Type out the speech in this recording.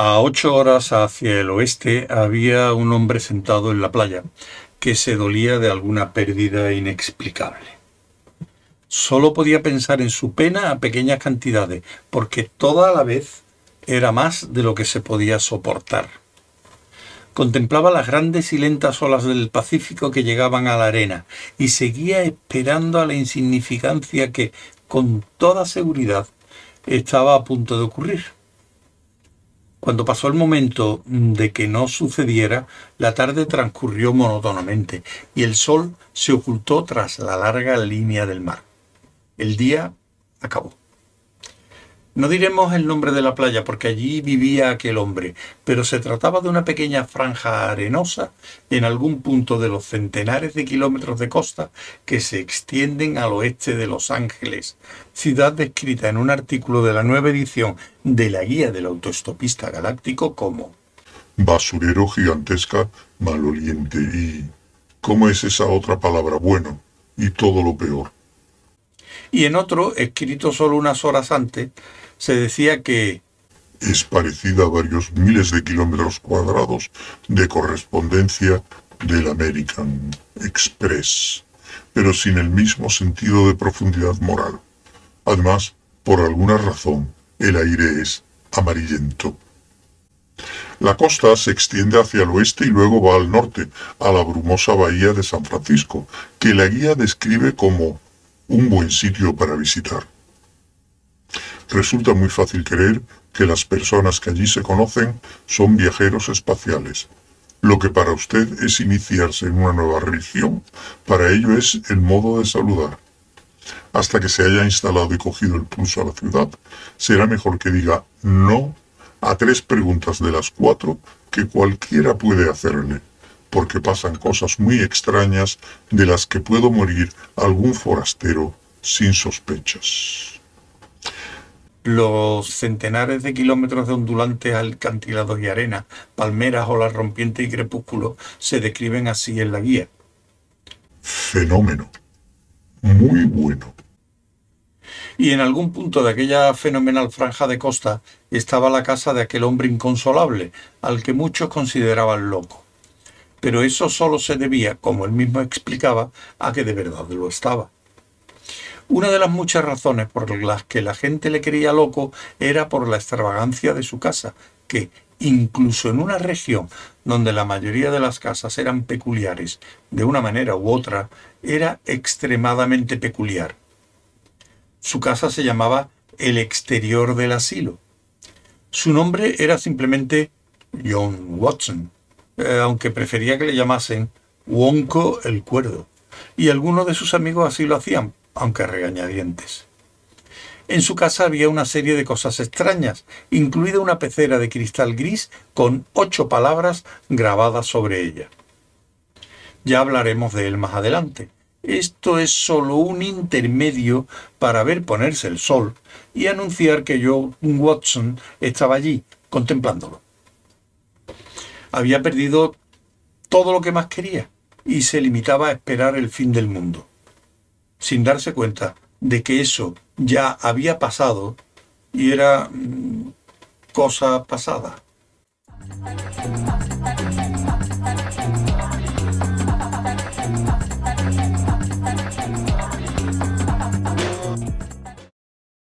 A ocho horas hacia el oeste había un hombre sentado en la playa que se dolía de alguna pérdida inexplicable. Solo podía pensar en su pena a pequeñas cantidades, porque toda la vez era más de lo que se podía soportar. Contemplaba las grandes y lentas olas del Pacífico que llegaban a la arena y seguía esperando a la insignificancia que, con toda seguridad, estaba a punto de ocurrir. Cuando pasó el momento de que no sucediera, la tarde transcurrió monótonamente y el sol se ocultó tras la larga línea del mar. El día acabó. No diremos el nombre de la playa porque allí vivía aquel hombre, pero se trataba de una pequeña franja arenosa en algún punto de los centenares de kilómetros de costa que se extienden al oeste de Los Ángeles, ciudad descrita en un artículo de la nueva edición de la Guía del Autoestopista Galáctico como basurero gigantesca, maloliente y... ¿Cómo es esa otra palabra? Bueno, y todo lo peor. Y en otro, escrito solo unas horas antes, se decía que es parecida a varios miles de kilómetros cuadrados de correspondencia del American Express, pero sin el mismo sentido de profundidad moral. Además, por alguna razón, el aire es amarillento. La costa se extiende hacia el oeste y luego va al norte, a la brumosa bahía de San Francisco, que la guía describe como un buen sitio para visitar. Resulta muy fácil creer que las personas que allí se conocen son viajeros espaciales. Lo que para usted es iniciarse en una nueva religión, para ello es el modo de saludar. Hasta que se haya instalado y cogido el pulso a la ciudad, será mejor que diga no a tres preguntas de las cuatro que cualquiera puede hacerle, porque pasan cosas muy extrañas de las que puedo morir algún forastero sin sospechas. Los centenares de kilómetros de ondulantes alcantilados y arena, palmeras, olas rompientes y crepúsculos se describen así en la guía. Fenómeno. Muy bueno. Y en algún punto de aquella fenomenal franja de costa estaba la casa de aquel hombre inconsolable, al que muchos consideraban loco. Pero eso solo se debía, como él mismo explicaba, a que de verdad lo estaba. Una de las muchas razones por las que la gente le quería loco era por la extravagancia de su casa, que, incluso en una región donde la mayoría de las casas eran peculiares, de una manera u otra, era extremadamente peculiar. Su casa se llamaba el exterior del asilo. Su nombre era simplemente John Watson, eh, aunque prefería que le llamasen Wonko el Cuerdo, y algunos de sus amigos así lo hacían, aunque regañadientes. En su casa había una serie de cosas extrañas, incluida una pecera de cristal gris con ocho palabras grabadas sobre ella. Ya hablaremos de él más adelante. Esto es solo un intermedio para ver ponerse el sol y anunciar que John Watson estaba allí, contemplándolo. Había perdido todo lo que más quería y se limitaba a esperar el fin del mundo sin darse cuenta de que eso ya había pasado y era mm, cosa pasada.